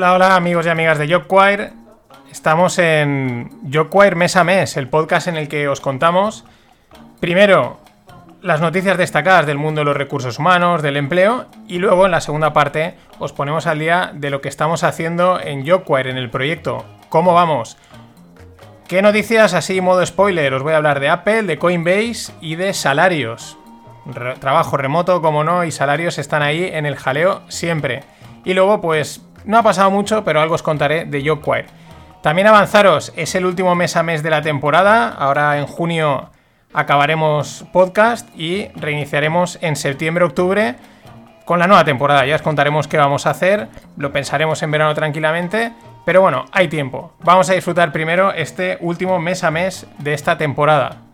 Hola, hola amigos y amigas de Jobquire. Estamos en Jobquire mes a mes, el podcast en el que os contamos, primero, las noticias destacadas del mundo de los recursos humanos, del empleo, y luego en la segunda parte os ponemos al día de lo que estamos haciendo en Jobquire, en el proyecto. ¿Cómo vamos? ¿Qué noticias así modo spoiler? Os voy a hablar de Apple, de Coinbase y de salarios. trabajo remoto, como no, y salarios están ahí en el jaleo siempre. Y luego, pues, no ha pasado mucho, pero algo os contaré de Jobquire. También avanzaros, es el último mes a mes de la temporada. Ahora en junio acabaremos podcast y reiniciaremos en septiembre-octubre con la nueva temporada. Ya os contaremos qué vamos a hacer, lo pensaremos en verano tranquilamente, pero bueno, hay tiempo. Vamos a disfrutar primero este último mes a mes de esta temporada.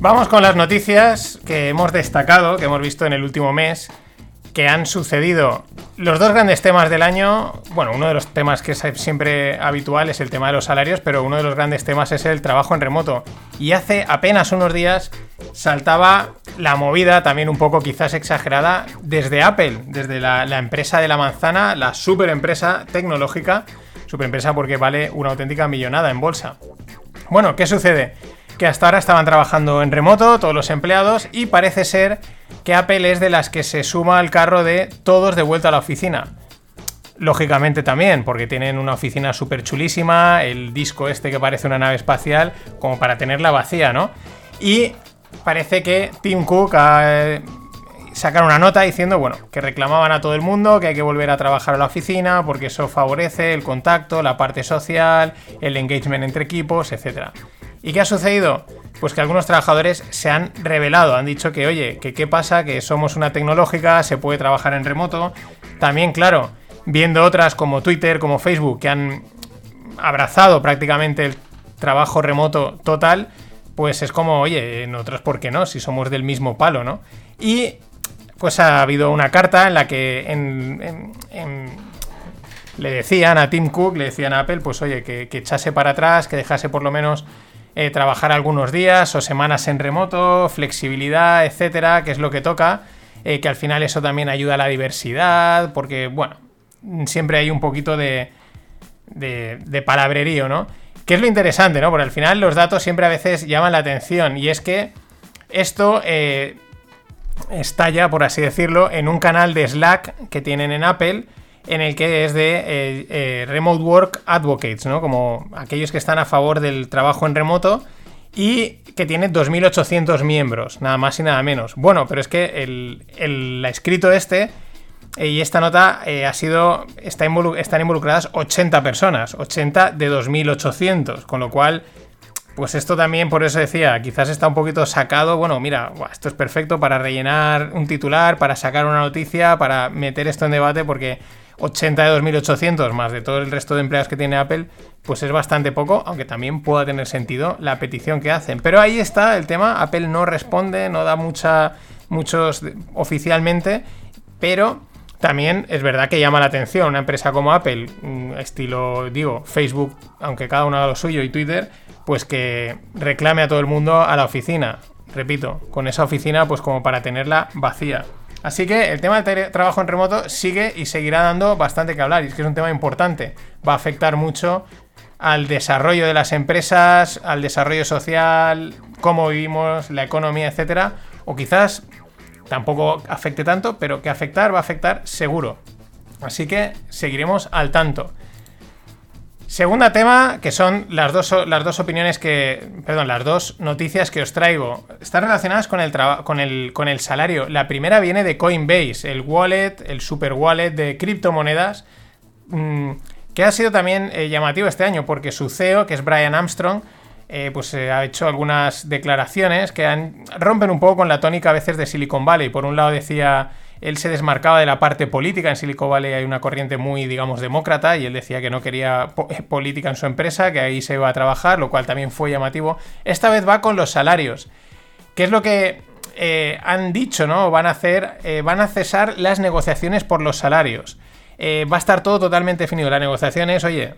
Vamos con las noticias que hemos destacado, que hemos visto en el último mes, que han sucedido. Los dos grandes temas del año, bueno, uno de los temas que es siempre habitual es el tema de los salarios, pero uno de los grandes temas es el trabajo en remoto. Y hace apenas unos días saltaba la movida, también un poco quizás exagerada, desde Apple, desde la, la empresa de la manzana, la super empresa tecnológica, super empresa porque vale una auténtica millonada en bolsa. Bueno, ¿qué sucede? Que hasta ahora estaban trabajando en remoto, todos los empleados, y parece ser que Apple es de las que se suma al carro de todos de vuelta a la oficina. Lógicamente también, porque tienen una oficina súper chulísima, el disco este que parece una nave espacial, como para tenerla vacía, ¿no? Y parece que Tim Cook eh, sacar una nota diciendo, bueno, que reclamaban a todo el mundo que hay que volver a trabajar a la oficina porque eso favorece el contacto, la parte social, el engagement entre equipos, etcétera. ¿Y qué ha sucedido? Pues que algunos trabajadores se han revelado, han dicho que, oye, que qué pasa, que somos una tecnológica, se puede trabajar en remoto. También, claro, viendo otras como Twitter, como Facebook, que han abrazado prácticamente el trabajo remoto total, pues es como, oye, en otros, ¿por qué no? Si somos del mismo palo, ¿no? Y pues ha habido una carta en la que le decían a Tim Cook, le decían a Apple, pues oye, que, que echase para atrás, que dejase por lo menos eh, trabajar algunos días o semanas en remoto, flexibilidad, etcétera, que es lo que toca. Eh, que al final eso también ayuda a la diversidad, porque, bueno, siempre hay un poquito de, de, palabrerío, ¿no? Que es lo interesante, ¿no? Porque al final los datos siempre a veces llaman la atención y es que esto eh, estalla, por así decirlo, en un canal de Slack que tienen en Apple en el que es de eh, eh, Remote Work Advocates, ¿no? Como aquellos que están a favor del trabajo en remoto y que tiene 2.800 miembros, nada más y nada menos. Bueno, pero es que el, el escrito este eh, y esta nota ha sido, está están involucradas 80 personas, 80 de 2.800, con lo cual pues esto también, por eso decía, quizás está un poquito sacado. Bueno, mira, esto es perfecto para rellenar un titular, para sacar una noticia, para meter esto en debate, porque 80 de 2800 más de todo el resto de empleados que tiene Apple, pues es bastante poco, aunque también pueda tener sentido la petición que hacen. Pero ahí está el tema, Apple no responde, no da mucha, muchos oficialmente, pero también es verdad que llama la atención una empresa como Apple, estilo, digo, Facebook, aunque cada uno haga lo suyo, y Twitter, pues que reclame a todo el mundo a la oficina. Repito, con esa oficina, pues como para tenerla vacía. Así que el tema del trabajo en remoto sigue y seguirá dando bastante que hablar. Y es que es un tema importante. Va a afectar mucho al desarrollo de las empresas, al desarrollo social, cómo vivimos, la economía, etcétera. O quizás tampoco afecte tanto, pero que afectar va a afectar seguro. Así que seguiremos al tanto. Segunda tema, que son las dos, las dos opiniones que. Perdón, las dos noticias que os traigo. Están relacionadas con el, con, el, con el salario. La primera viene de Coinbase, el wallet, el super wallet de criptomonedas. Mm, que ha sido también eh, llamativo este año, porque su CEO, que es Brian Armstrong, eh, pues eh, ha hecho algunas declaraciones que rompen un poco con la tónica a veces de Silicon Valley. Por un lado decía él se desmarcaba de la parte política. En Silicon Valley hay una corriente muy, digamos, demócrata y él decía que no quería eh, política en su empresa, que ahí se iba a trabajar, lo cual también fue llamativo. Esta vez va con los salarios. ¿Qué es lo que eh, han dicho, ¿no? Van a hacer, eh, van a cesar las negociaciones por los salarios. va a estar todo totalmente definido. Las negociaciones, oye,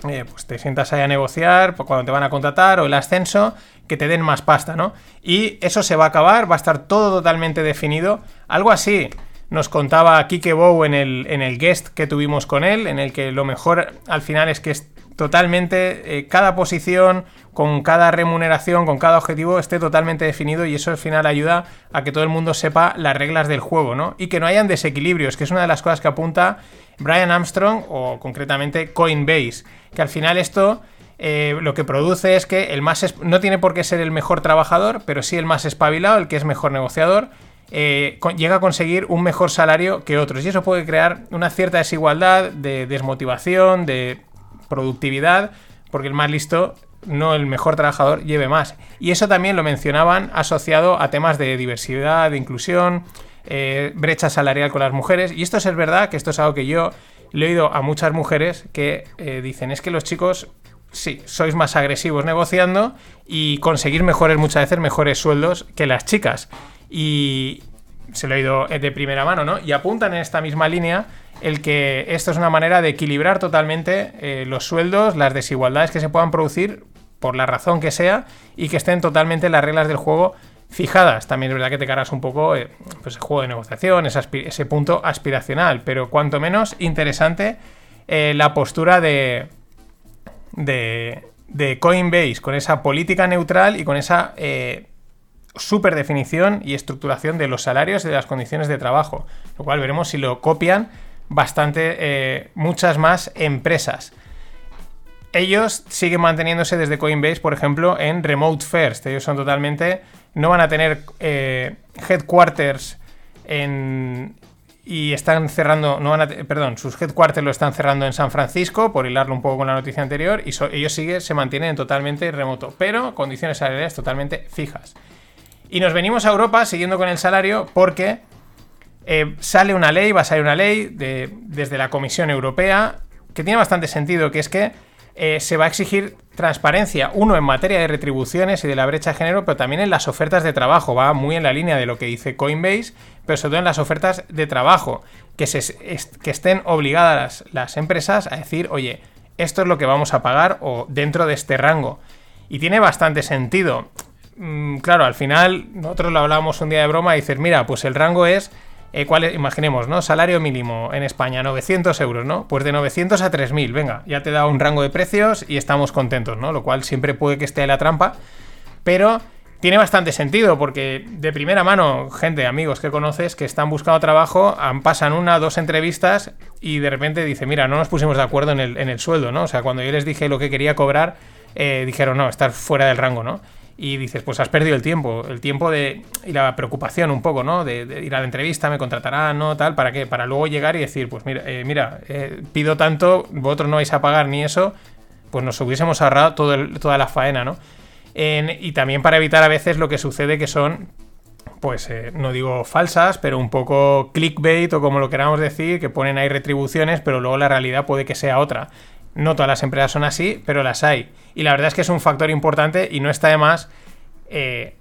pues te sientas ahí a negociar cuando te van a contratar o el ascenso, que te den más pasta, ¿no? Y eso se va a acabar, va a estar todo totalmente definido. Algo así nos contaba Kike Bow en el, en el guest que tuvimos con él, en el que lo mejor al final es que totalmente eh, cada posición, con cada remuneración, con cada objetivo esté totalmente definido y eso al final ayuda a que todo el mundo sepa las reglas del juego, ¿no? Y que no hayan desequilibrios, que es una de las cosas que apunta Brian Armstrong o concretamente Coinbase, que al final esto eh, lo que produce es que el más no tiene por qué ser el mejor trabajador, pero sí el más espabilado, el que es mejor negociador, eh, llega a conseguir un mejor salario que otros. Y eso puede crear una cierta desigualdad, de desmotivación, de productividad, porque el más listo, no el mejor trabajador, lleve más. Y eso también lo mencionaban asociado a temas de diversidad, de inclusión, eh, brecha salarial con las mujeres. Y esto es verdad, que esto es algo que yo le he oído a muchas mujeres que eh, dicen, es que los chicos sí, sois más agresivos negociando y conseguir mejores, muchas veces mejores sueldos que las chicas. Y se lo he oído de primera mano, ¿no? Y apuntan en esta misma línea el que esto es una manera de equilibrar totalmente eh, los sueldos, las desigualdades que se puedan producir por la razón que sea y que estén totalmente las reglas del juego fijadas. También es verdad que te cargas un poco eh, pues el juego de negociación, ese, punto aspiracional, pero cuanto menos interesante eh, la postura de, de, de, Coinbase con esa política neutral y con esa super definición y estructuración de los salarios y de las condiciones de trabajo, lo cual veremos si lo copian bastante, eh, muchas más empresas. Ellos siguen manteniéndose desde Coinbase, por ejemplo, en Remote First. Ellos son totalmente. No van a tener eh, headquarters en. Y están cerrando. No van a, perdón, sus headquarters lo están cerrando en San Francisco, por hilarlo un poco con la noticia anterior. Y ellos sigue, se mantienen totalmente remoto. Pero condiciones salariales totalmente fijas. Y nos venimos a Europa siguiendo con el salario porque eh, sale una ley, va a salir una ley desde la Comisión Europea que tiene bastante sentido, que es que eh, se va a exigir transparencia, uno en materia de retribuciones y de la brecha de género, pero también en las ofertas de trabajo. Va muy en la línea de lo que dice Coinbase, pero sobre todo en las ofertas de trabajo, que, se, que estén obligadas las empresas a decir, oye, esto es lo que vamos a pagar o dentro de este rango. Y tiene bastante sentido. Mm, claro, al final nosotros lo hablábamos un día de broma y dices, mira, pues el rango es eh, imaginemos, ¿no? Salario mínimo en España, 900 euros, ¿no? Pues de 900 a 3000, venga, ya te da un rango de precios y estamos contentos, ¿no? Lo cual siempre puede que esté en la trampa, pero tiene bastante sentido porque de primera mano, gente, amigos que conoces que están buscando trabajo, pasan una, dos entrevistas y de repente dice, mira, no nos pusimos de acuerdo en el, sueldo, ¿no? O sea, cuando yo les dije lo que quería cobrar, eh, dijeron, no, estás fuera del rango, ¿no? Y dices, pues has perdido el tiempo, el tiempo de y la preocupación un poco, ¿no? De, ir a la entrevista, me contratarán, ¿no? Tal, ¿para qué? Para luego llegar y decir, pues mira, eh, mira eh, pido tanto, vosotros no vais a pagar ni eso, pues nos hubiésemos ahorrado todo toda la faena, ¿no? y también para evitar a veces lo que sucede que son, pues eh, no digo falsas, pero un poco clickbait o como lo queramos decir, que ponen ahí retribuciones, pero luego la realidad puede que sea otra. No todas las empresas son así, pero las hay. Y la verdad es que es un factor importante y no está de más eh,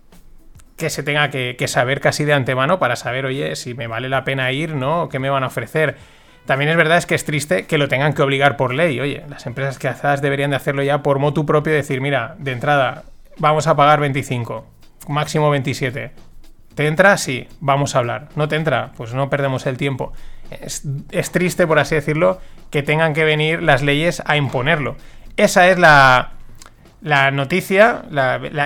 que se tenga que, saber casi de antemano para saber, oye, si me vale la pena ir, ¿no? ¿Qué me van a ofrecer? También es verdad es que es triste que lo tengan que obligar por ley. Oye, las empresas quizás deberían de hacerlo ya por motu propio, decir, mira, de entrada, vamos a pagar 25, máximo 27. ¿Te entra? Sí, vamos a hablar. ¿No te entra? Pues no perdemos el tiempo. Es, triste, por así decirlo, que tengan que venir las leyes a imponerlo. Esa es la, la noticia,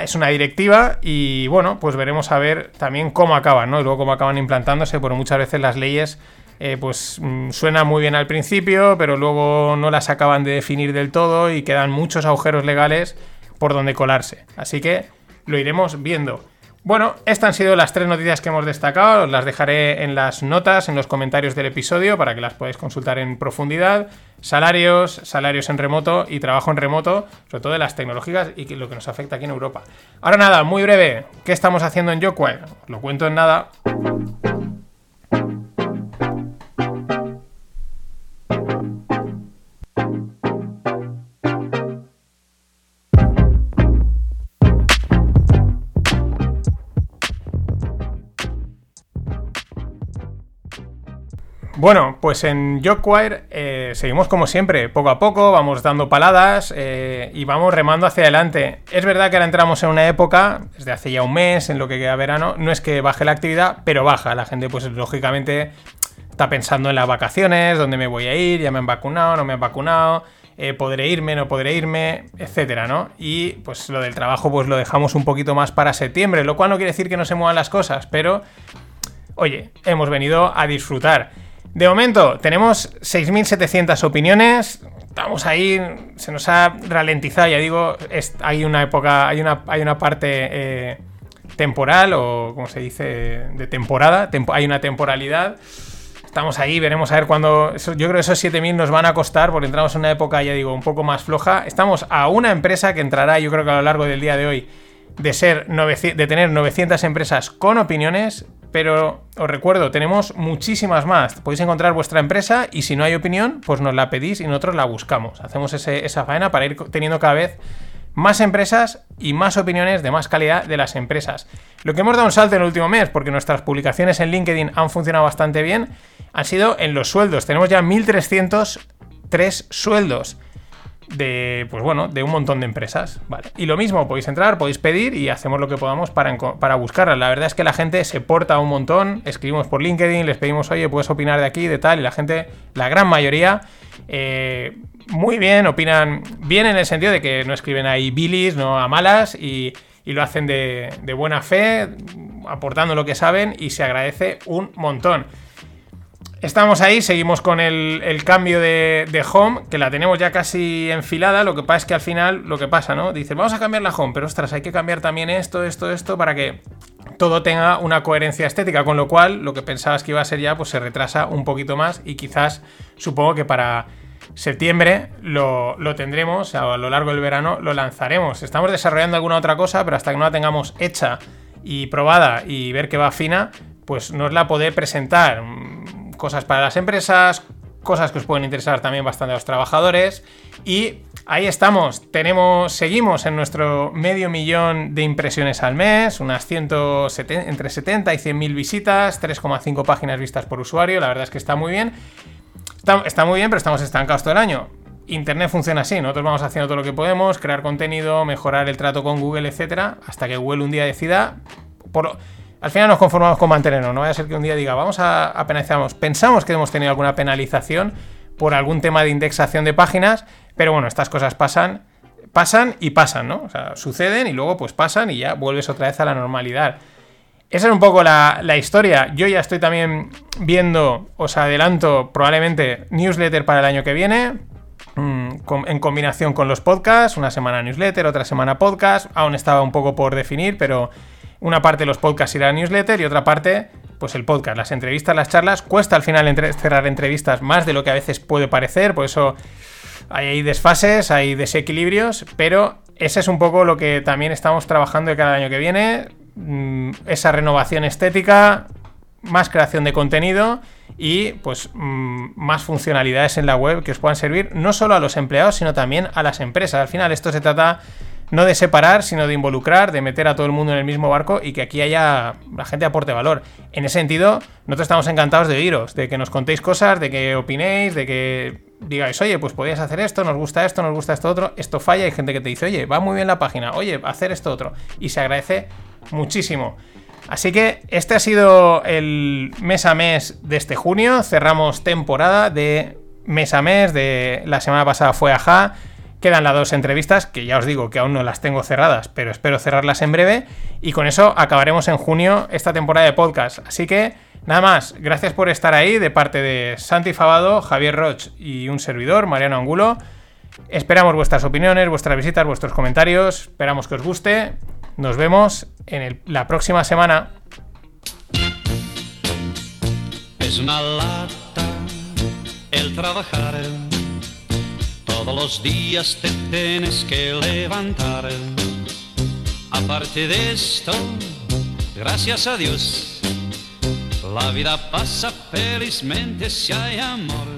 es una directiva y bueno, pues veremos a ver también cómo acaban, ¿no? Luego cómo acaban implantándose, porque muchas veces las leyes eh, pues mm, suenan muy bien al principio, pero luego no las acaban de definir del todo y quedan muchos agujeros legales por donde colarse. Así que lo iremos viendo. Bueno, estas han sido las tres noticias que hemos destacado. las dejaré en las notas, en los comentarios del episodio, para que las podáis consultar en profundidad. Salarios, salarios en remoto y trabajo en remoto, sobre todo de las tecnológicas y lo que nos afecta aquí en Europa. Ahora nada, muy breve, ¿qué estamos haciendo en Yokware? Lo cuento en nada. Bueno, pues en Jockwire eh, seguimos como siempre, poco a poco, vamos dando paladas eh, y vamos remando hacia adelante. Es verdad que ahora entramos en una época, desde hace ya un mes, en lo que queda verano, no es que baje la actividad, pero baja. La gente, pues lógicamente, está pensando en las vacaciones, dónde me voy a ir, ya me han vacunado, no me han vacunado. Eh, podré irme, no podré irme, etcétera, ¿no? Y pues lo del trabajo, pues lo dejamos un poquito más para septiembre, lo cual no quiere decir que no se muevan las cosas, pero oye, hemos venido a disfrutar. De momento, tenemos 6.700 opiniones. Estamos ahí, se nos ha ralentizado, ya digo, hay una época, hay una, hay una parte eh, temporal, o como se dice, de temporada, hay una temporalidad. Estamos ahí, veremos a ver cuándo. Yo creo que esos 7.000 nos van a costar, porque entramos en una época, ya digo, un poco más floja. Estamos a una empresa que entrará, yo creo que a lo largo del día de hoy, de, ser de tener 900 empresas con opiniones, pero os recuerdo, tenemos muchísimas más. Podéis encontrar vuestra empresa y si no hay opinión, pues nos la pedís y nosotros la buscamos. Hacemos esa faena para ir teniendo cada vez más empresas y más opiniones de más calidad de las empresas. Lo que hemos dado un salto en el último mes, porque nuestras publicaciones en LinkedIn han funcionado bastante bien, han sido en los sueldos. Tenemos ya 1.303 sueldos de, pues bueno, de un montón de empresas. Vale. Y lo mismo, podéis entrar, podéis pedir y hacemos lo que podamos para, para buscarlas. La verdad es que la gente se porta un montón. Escribimos por LinkedIn, les pedimos, oye, puedes opinar de aquí, de tal. Y la gente, la gran mayoría, eh, muy bien, opinan bien en el sentido de que no escriben ahí bilis, no a malas y, lo hacen de, de buena fe, aportando lo que saben y se agradece un montón. Estamos ahí, seguimos con el, cambio de, home, que la tenemos ya casi enfilada. Lo que pasa es que al final, lo que pasa, ¿no? Dices, vamos a cambiar la home, pero ostras, hay que cambiar también esto, esto, esto, para que todo tenga una coherencia estética. Con lo cual, lo que pensabas que iba a ser ya, pues se retrasa un poquito más y quizás, supongo que para septiembre lo, tendremos, a lo largo del verano lo lanzaremos. Estamos desarrollando alguna otra cosa, pero hasta que no la tengamos hecha y probada y ver que va fina, pues nos la podré presentar cosas para las empresas, cosas que os pueden interesar también bastante a los trabajadores. Y ahí estamos, tenemos, seguimos en nuestro medio millón de impresiones al mes, unas 170, entre 70 y 100 mil visitas, 3,5 páginas vistas por usuario, la verdad es que está muy bien. Está, está, muy bien, pero estamos estancados todo el año. Internet funciona así, nosotros vamos haciendo todo lo que podemos, crear contenido, mejorar el trato con Google, etcétera, hasta que Google un día decida, por, al final nos conformamos con mantenernos. No vaya a ser que un día diga, vamos a, penalizarnos. Pensamos que hemos tenido alguna penalización por algún tema de indexación de páginas, pero bueno, estas cosas pasan, pasan y pasan, ¿no? O sea, suceden y luego pues pasan y ya vuelves otra vez a la normalidad. Esa es un poco la, historia. Yo ya estoy también viendo, os adelanto, probablemente newsletter para el año que viene, en combinación con los podcasts, una semana newsletter, otra semana podcast. Aún estaba un poco por definir, pero una parte de los podcasts irá a newsletter y otra parte, pues el podcast, las entrevistas, las charlas. Cuesta al final cerrar entrevistas más de lo que a veces puede parecer, por eso hay desfases, hay desequilibrios, pero ese es un poco lo que también estamos trabajando de cada año que viene. Mm, esa renovación estética, más creación de contenido y pues mm, más funcionalidades en la web que os puedan servir no solo a los empleados, sino también a las empresas. Al final esto se trata no de separar, sino de involucrar, de meter a todo el mundo en el mismo barco y que aquí haya la gente aporte valor. En ese sentido, nosotros estamos encantados de oíros, de que nos contéis cosas, de que opinéis, de que digáis, oye, pues podías hacer esto, nos gusta esto, nos gusta esto otro, esto falla, hay gente que te dice, oye, va muy bien la página, oye, hacer esto otro, y se agradece muchísimo. Así que este ha sido el mes a mes de este junio, cerramos temporada de mes a mes, de la semana pasada fue AJA, Quedan las dos entrevistas, que ya os digo que aún no las tengo cerradas, pero espero cerrarlas en breve. Y con eso acabaremos en junio esta temporada de podcast. Así que nada más, gracias por estar ahí de parte de Santi Fabado, Javier Roch y un servidor, Mariano Angulo. Esperamos vuestras opiniones, vuestras visitas, vuestros comentarios. Esperamos que os guste. Nos vemos en la próxima semana. Es una lata el trabajar todos los días te tienes que levantar. Aparte de esto, gracias a Dios, la vida pasa felizmente si hay amor.